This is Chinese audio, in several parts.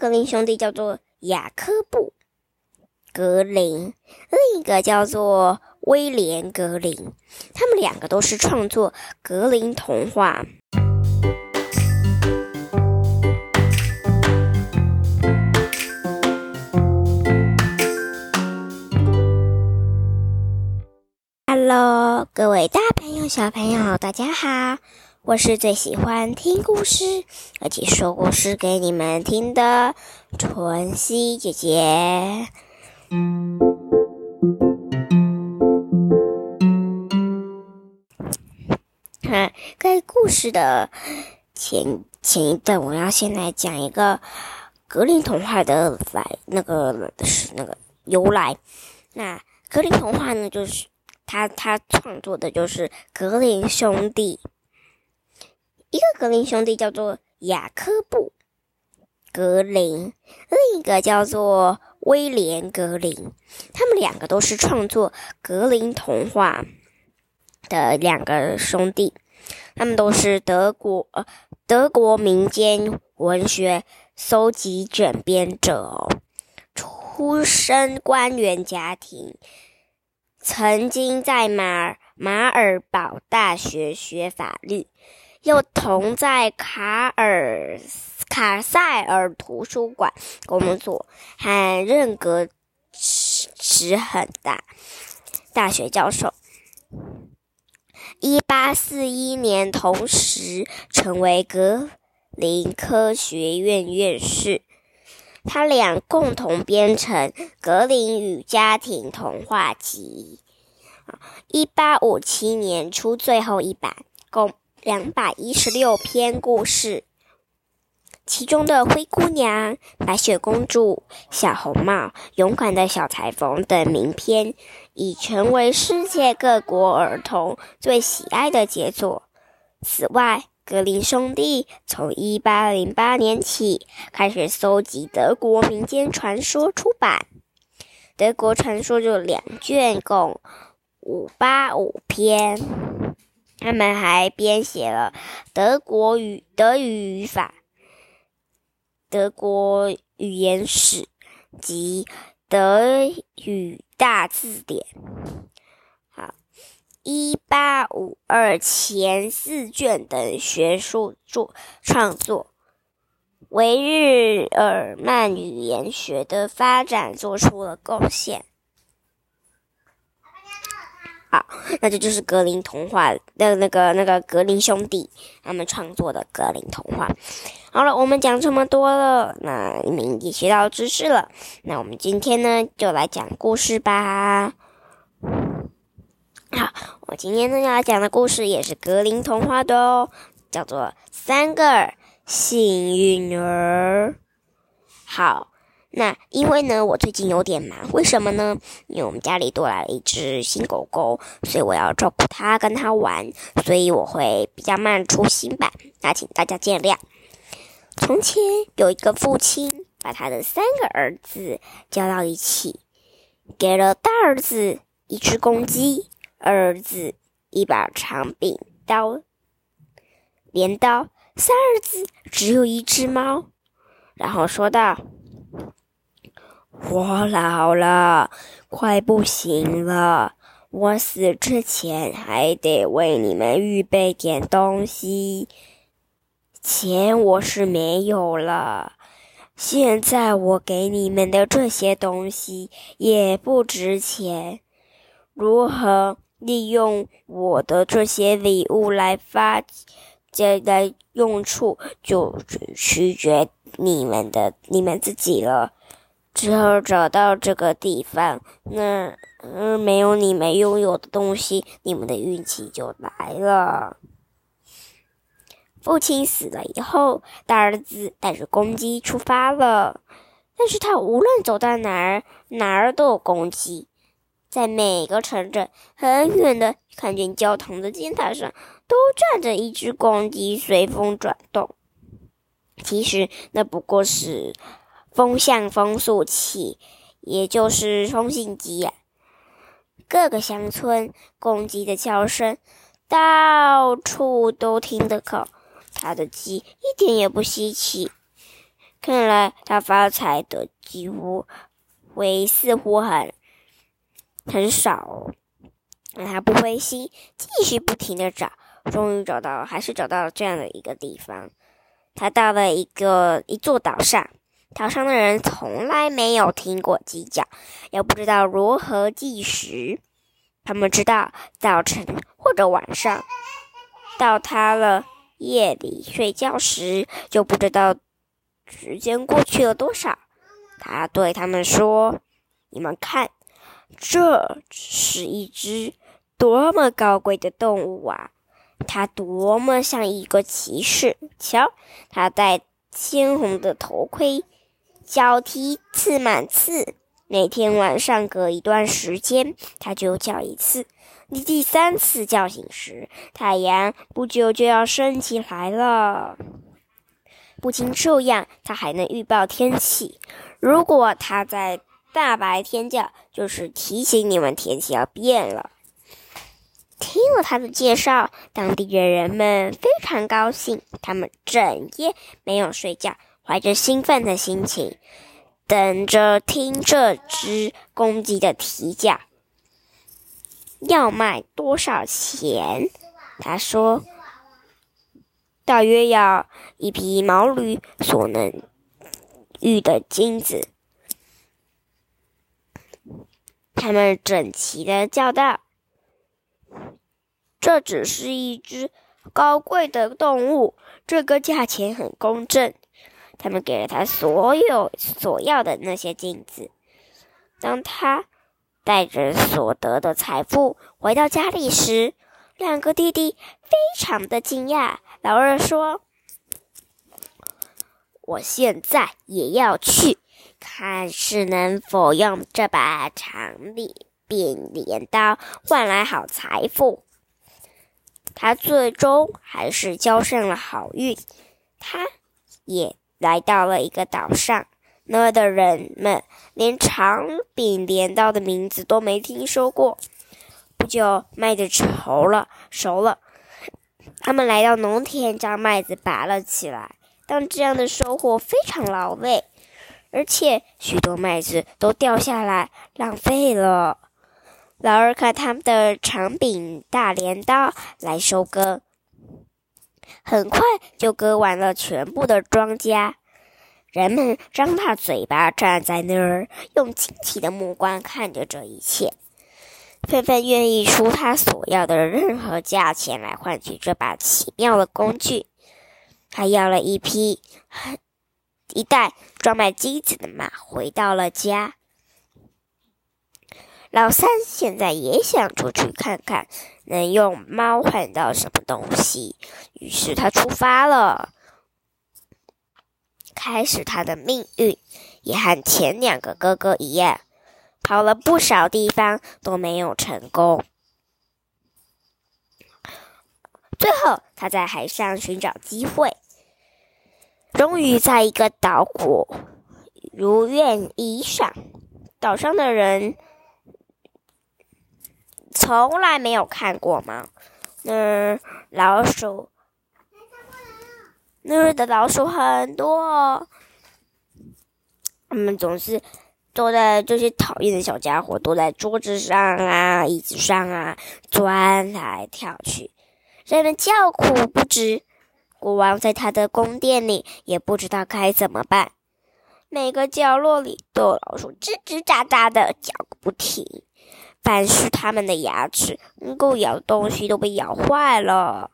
格林兄弟叫做雅科布·格林，另一个叫做威廉·格林。他们两个都是创作格林童话。Hello，各位大朋友、小朋友，大家好！我是最喜欢听故事，而且说故事给你们听的春熙姐姐。哈，在故事的前前一段，我要先来讲一个格林童话的来那个是那个由来。那格林童话呢，就是他他创作的就是格林兄弟。一个格林兄弟叫做雅科布·格林，另一个叫做威廉·格林。他们两个都是创作格林童话的两个兄弟。他们都是德国德国民间文学搜集整编者，出身官员家庭，曾经在马尔马尔堡大学学法律。又同在卡尔卡塞尔图书馆工作，还任格职很大大学教授。一八四一年，同时成为格林科学院院士。他俩共同编成《格林与家庭童话集》。一八五七年出最后一版，共。两百一十六篇故事，其中的《灰姑娘》《白雪公主》《小红帽》《勇敢的小裁缝》等名篇，已成为世界各国儿童最喜爱的杰作。此外，格林兄弟从一八零八年起开始搜集德国民间传说，出版《德国传说》就两卷，共五八五篇。他们还编写了德国语、德语语法、德国语言史及德语大字典。好，一八五二前四卷等学术作创作，为日耳曼语言学的发展做出了贡献。好，那这就是格林童话的那个那个格林兄弟他们创作的格林童话。好了，我们讲这么多了，那你们也学到知识了。那我们今天呢，就来讲故事吧。好，我今天呢要讲的故事也是格林童话的哦，叫做《三个幸运儿》。好。那因为呢，我最近有点忙，为什么呢？因为我们家里多来了一只新狗狗，所以我要照顾它，跟它玩，所以我会比较慢出新版，那请大家见谅。从前有一个父亲，把他的三个儿子叫到一起，给了大儿子一只公鸡，二儿子一把长柄刀、镰刀，三儿子只有一只猫，然后说道。我老了，快不行了。我死之前还得为你们预备点东西。钱我是没有了，现在我给你们的这些东西也不值钱。如何利用我的这些礼物来发这来用处，就取决你们的你们自己了。只有找到这个地方，那嗯，没有你们拥有的东西，你们的运气就来了。父亲死了以后，大儿子带着公鸡出发了。但是他无论走到哪儿，哪儿都有公鸡。在每个城镇，很远的看见教堂的尖塔上，都站着一只公鸡，随风转动。其实那不过是。风向风速器，也就是风信机呀。各个乡村公鸡的叫声到处都听得到，它的鸡一点也不稀奇。看来他发财的几乎会似乎很很少。但他不灰心，继续不停的找，终于找到，还是找到了这样的一个地方。他到了一个一座岛上，岛上的人从来没有听过鸡叫，也不知道如何计时。他们知道早晨或者晚上，到他了夜里睡觉时，就不知道时间过去了多少。他对他们说：“你们看，这是一只。”多么高贵的动物啊！它多么像一个骑士！瞧，它戴鲜红的头盔，脚蹄刺满刺。每天晚上隔一段时间，它就叫一次。你第三次叫醒时，太阳不久就要升起来了。不仅这样，它还能预报天气。如果它在大白天叫，就是提醒你们天气要变了。听了他的介绍，当地的人们非常高兴。他们整夜没有睡觉，怀着兴奋的心情，等着听这只公鸡的啼叫。要卖多少钱？他说：“大约要一匹毛驴所能遇的金子。”他们整齐的叫道。这只是一只高贵的动物，这个价钱很公正。他们给了他所有所要的那些金子。当他带着所得的财富回到家里时，两个弟弟非常的惊讶。老二说：“我现在也要去，看是能否用这把长柄扁镰刀换来好财富。”他最终还是交上了好运。他也来到了一个岛上，那的人们连长柄镰刀的名字都没听说过。不久，麦子熟了，熟了，他们来到农田，将麦子拔了起来。但这样的收获非常劳累，而且许多麦子都掉下来，浪费了。老二看他们的长柄大镰刀来收割，很快就割完了全部的庄稼。人们张大嘴巴站在那儿，用惊奇的目光看着这一切，纷纷愿意出他所要的任何价钱来换取这把奇妙的工具。他要了一匹一袋装满金子的马，回到了家。老三现在也想出去看看，能用猫换到什么东西。于是他出发了，开始他的命运，也和前两个哥哥一样，跑了不少地方都没有成功。最后，他在海上寻找机会，终于在一个岛国如愿以偿。岛上的人。从来没有看过吗？那老鼠，那儿的老鼠很多哦，他们总是坐在这些讨厌的小家伙躲在桌子上啊、椅子上啊，钻来跳去，让人叫苦不止。国王在他的宫殿里也不知道该怎么办，每个角落里都有老鼠吱吱喳喳的叫个不停。凡是他们的牙齿能够咬东西都被咬坏了。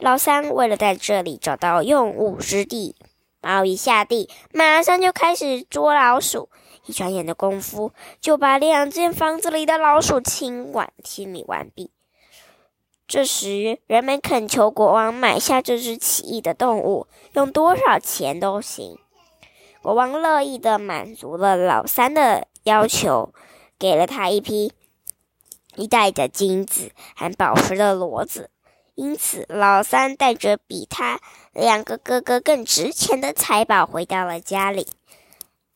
老三为了在这里找到用武之地，猫一下地，马上就开始捉老鼠。一转眼的功夫，就把两间房子里的老鼠清完清理完毕。这时，人们恳求国王买下这只奇异的动物，用多少钱都行。国王乐意的满足了老三的要求，给了他一批。一袋的金子还宝石的骡子，因此老三带着比他两个哥哥更值钱的财宝回到了家里。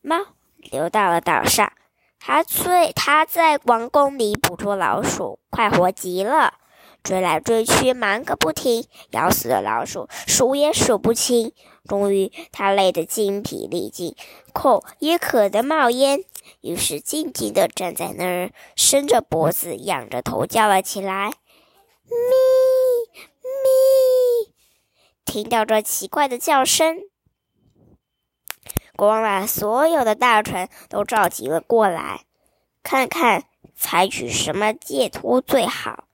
猫流到了岛上，他最他在王宫里捕捉老鼠，快活极了。追来追去，忙个不停，咬死的老鼠，数也数不清。终于，他累得精疲力尽，口也渴得冒烟，于是静静地站在那儿，伸着脖子，仰着头叫了起来：“咪咪！”听到这奇怪的叫声，国王把所有的大臣都召集了过来，看看采取什么戒脱最好。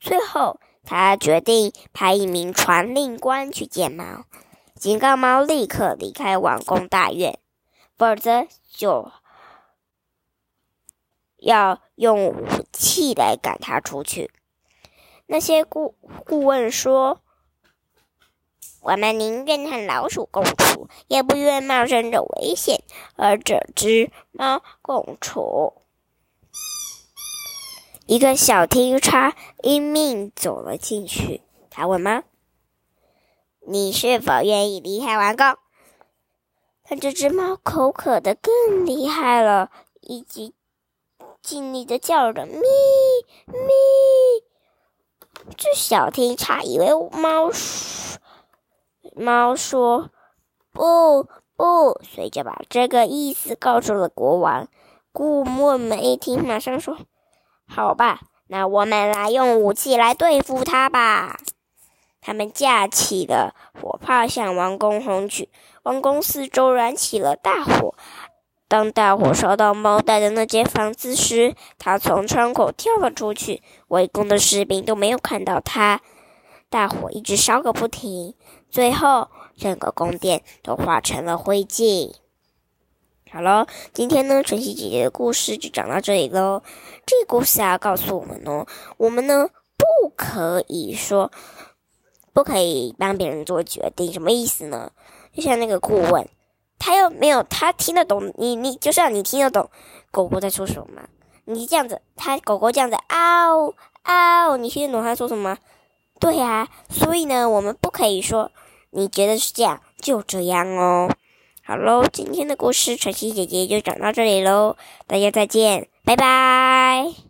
最后，他决定派一名传令官去见猫。警告猫立刻离开王宫大院，否则就要用武器来赶它出去。那些顾顾问说：“我们宁愿和老鼠共处，也不愿冒生着危险和这只猫共处。”一个小听差因命走了进去，他问猫。你是否愿意离开王宫？但这只猫口渴的更厉害了，以及尽力的叫着“咪咪”。这小听差以为猫猫说不不，随着把这个意思告诉了国王。顾莫梅一听，马上说：“好吧，那我们来用武器来对付他吧。”他们架起了火炮，向王宫轰去。王宫四周燃起了大火。当大火烧到猫带的那间房子时，他从窗口跳了出去。围攻的士兵都没有看到他。大火一直烧个不停，最后整个宫殿都化成了灰烬。好了，今天呢，晨曦姐姐的故事就讲到这里喽。这个故事啊，告诉我们哦，我们呢不可以说。不可以帮别人做决定，什么意思呢？就像那个顾问，他又没有他听得懂你，你就像你听得懂狗狗在说什么吗？你这样子，他狗狗这样子嗷嗷，你听得懂他说什么？对呀，所以呢，我们不可以说你觉得是这样就这样哦。好喽，今天的故事晨曦姐姐就讲到这里喽，大家再见，拜拜。